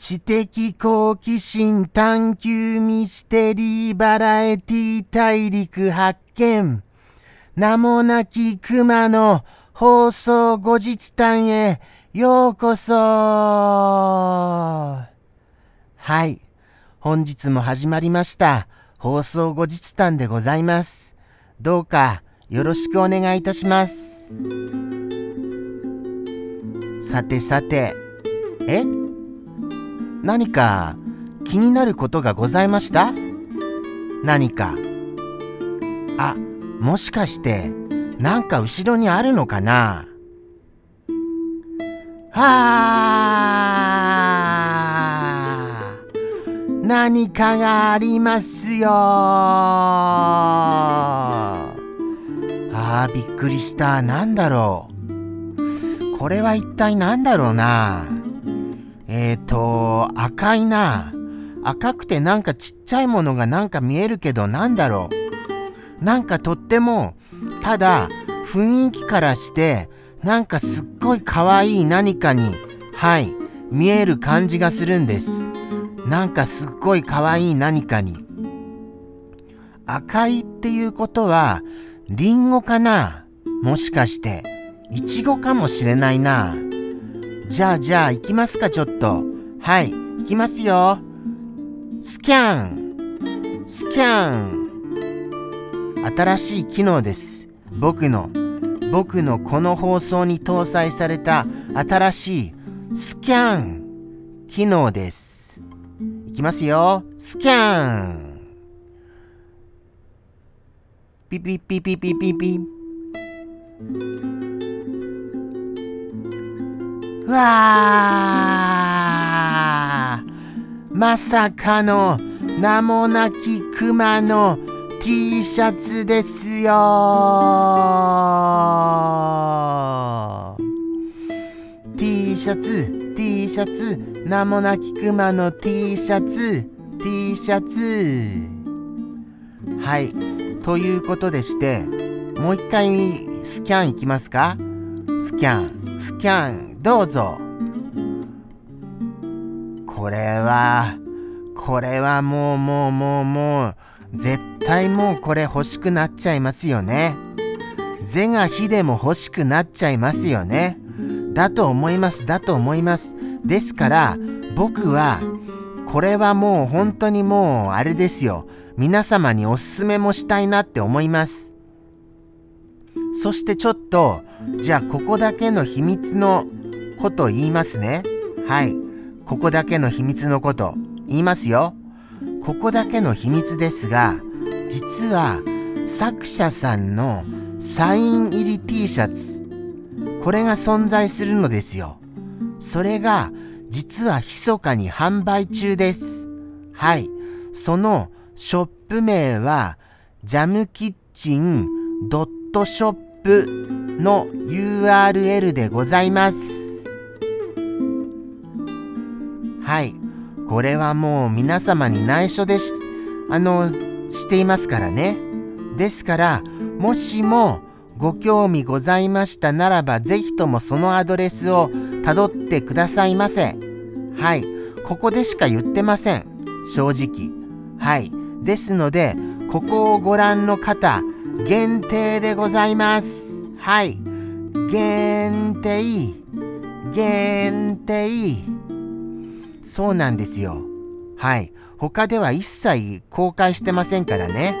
知的好奇心探求ミステリーバラエティ大陸発見。名もなき熊の放送後日談へようこそはい。本日も始まりました放送後日談でございます。どうかよろしくお願いいたします。さてさて、え？何か気になることがございました？何か。あ、もしかして、なんか後ろにあるのかな？はあ何かがありますよああ、びっくりした。なんだろう。これは一体何だろうな？えっ、ー、と、赤いな。赤くてなんかちっちゃいものがなんか見えるけどなんだろう。なんかとっても、ただ雰囲気からしてなんかすっごい可愛い何かに、はい、見える感じがするんです。なんかすっごい可愛い何かに。赤いっていうことは、リンゴかな？もしかして、イチゴかもしれないな。じゃあじゃあ行きますかちょっと。はい、行きますよ。スキャンスキャン新しい機能です。僕の、僕のこの放送に搭載された新しいスキャン機能です。いきますよ。スキャンピピピピピピピ。わまさかの名もなき熊の T シャツですよ。ー T シャツ T シャツ名もなき熊の T シャツ T シャツ。はい。ということでしてもう一回スキャンいきますか？スキャンスキャン。どうぞ。これは、これはもうもうもうもう、絶対もうこれ欲しくなっちゃいますよね。是が非でも欲しくなっちゃいますよね。だと思います。だと思います。ですから、僕は、これはもう本当にもうあれですよ。皆様におすすめもしたいなって思います。そしてちょっと、じゃあここだけの秘密のこと言いますね。はい。ここだけの秘密のこと言いますよ。ここだけの秘密ですが、実は作者さんのサイン入り T シャツ、これが存在するのですよ。それが実は密かに販売中です。はい。そのショップ名はジャムキッチンドットショップの URL でございます。はい。これはもう皆様に内緒でし、あの、していますからね。ですから、もしもご興味ございましたならば、ぜひともそのアドレスをたどってくださいませ。はい。ここでしか言ってません。正直。はい。ですので、ここをご覧の方、限定でございます。はい。限定。限定。そうなんですよ。はい。他では一切公開してませんからね。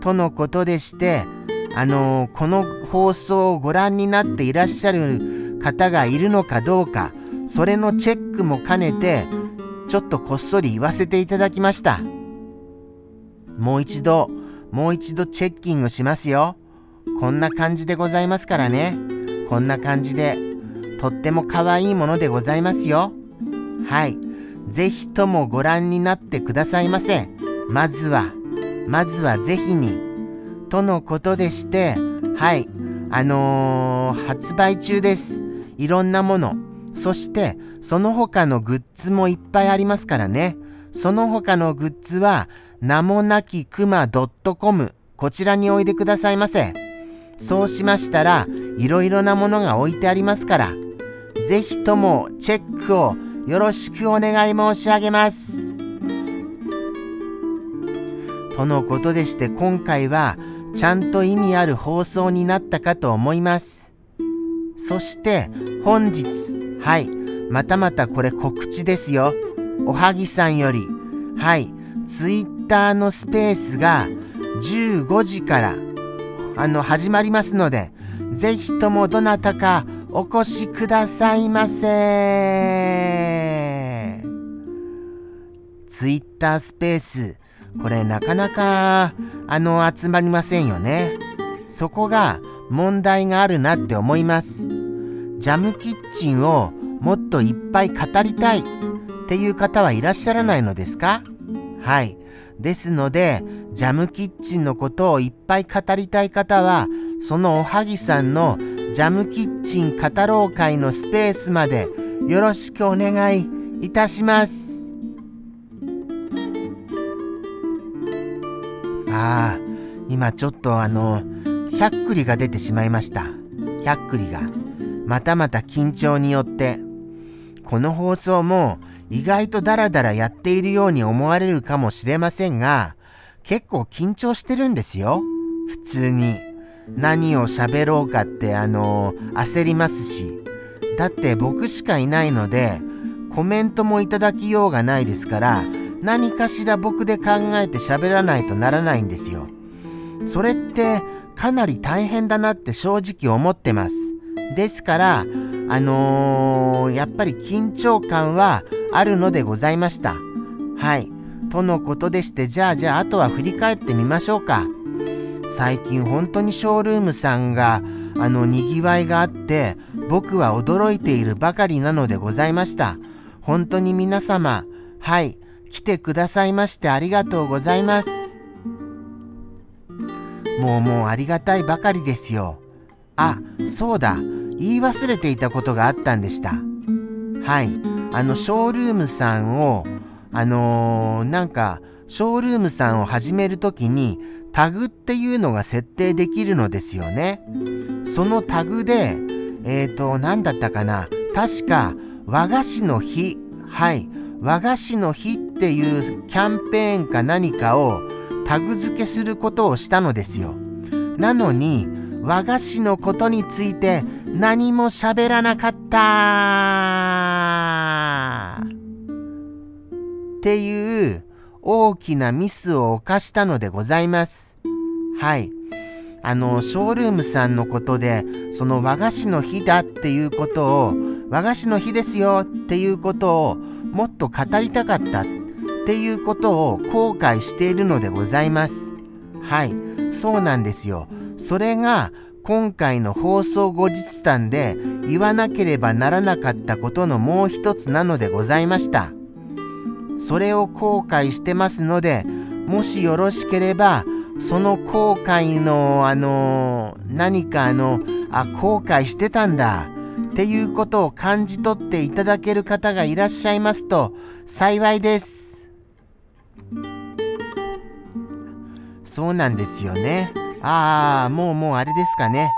とのことでして、あのー、この放送をご覧になっていらっしゃる方がいるのかどうか、それのチェックも兼ねて、ちょっとこっそり言わせていただきました。もう一度、もう一度チェッキングしますよ。こんな感じでございますからね。こんな感じで、とっても可愛いものでございますよ。はい。ぜひともご覧になってくださいませ。まずは、まずはぜひに。とのことでして、はい。あのー、発売中です。いろんなもの。そして、その他のグッズもいっぱいありますからね。その他のグッズは、名もなきくま .com こちらにおいでくださいませ。そうしましたら、いろいろなものが置いてありますから、ぜひともチェックをよろしくお願い申し上げます。とのことでして今回はちゃんと意味ある放送になったかと思います。そして本日、はい、またまたこれ告知ですよ。おはぎさんより、はい、ツイッターのスペースが15時からあの始まりますので、ぜひともどなたかお越しくださいませ。ツイッタースペース、これなかなかあの集まりませんよね。そこが問題があるなって思います。ジャムキッチンをもっといっぱい語りたいっていう方はいらっしゃらないのですか？はい。ですので、ジャムキッチンのことをいっぱい語りたい方は、そのおはぎさんのジャムキッチン語ろう会のスペースまでよろしくお願いいたします。ああ、今ちょっとあの、ひゃっくりが出てしまいました。ひゃっくりが。またまた緊張によって。この放送も意外とダラダラやっているように思われるかもしれませんが、結構緊張してるんですよ。普通に。何を喋ろうかってあの、焦りますし。だって僕しかいないので、コメントもいただきようがないですから、何かしら僕で考えて喋らないとならないんですよ。それってかなり大変だなって正直思ってます。ですから、あのー、やっぱり緊張感はあるのでございました。はい。とのことでして、じゃあじゃああとは振り返ってみましょうか。最近本当にショールームさんがあのにぎわいがあって僕は驚いているばかりなのでございました。本当に皆様、はい、来てくださいましてありがとうございます。もうもうありがたいばかりですよ。あ、そうだ、言い忘れていたことがあったんでした。はい。あのショールームさんをあのー、なんかショールームさんを始めるときにタグっていうのが設定できるのですよね。そのタグでえっ、ー、と何だったかな確か和菓子の日はい和菓子の日っていうキャンペーンか何かをタグ付けすることをしたのですよ。なのに和菓子のことについて何も喋らなかったっていう大きなミスを犯したのでございます。はい。あの、ショールームさんのことで、その和菓子の日だっていうことを、和菓子の日ですよっていうことをもっと語りたかったっていうことを後悔しているのでございます。はい。そうなんですよ。それが今回の放送後日談で言わなければならなかったことのもう一つなのでございました。それを後悔してますので、もしよろしければ、その後悔のあの何かあの、あ、後悔してたんだっていうことを感じ取っていただける方がいらっしゃいますと幸いです。そうなんですよね。ああ、もうもうあれですかね。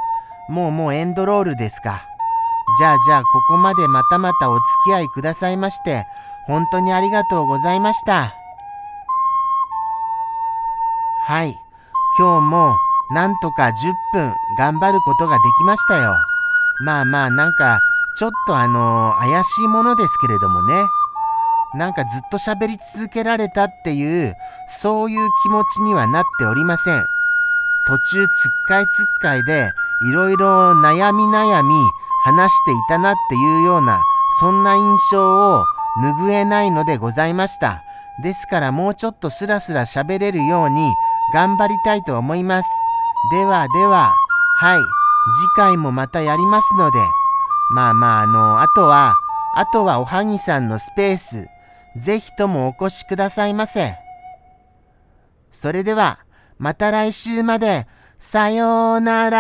もうもうエンドロールですか。じゃあじゃあここまでまたまたお付き合いくださいまして、本当にありがとうございました。はい。今日もなんとか10分頑張ることができましたよ。まあまあなんかちょっとあの、怪しいものですけれどもね。なんかずっと喋り続けられたっていうそういう気持ちにはなっておりません。途中つっかいつっかいでいろいろ悩み悩み話していたなっていうようなそんな印象を拭えないのでございました。ですからもうちょっとスラスラ喋れるように頑張りたいと思います。ではでは、はい、次回もまたやりますので、まあまああの、あとは、あとはおはぎさんのスペース、ぜひともお越しくださいませ。それでは、また来週まで。さようなら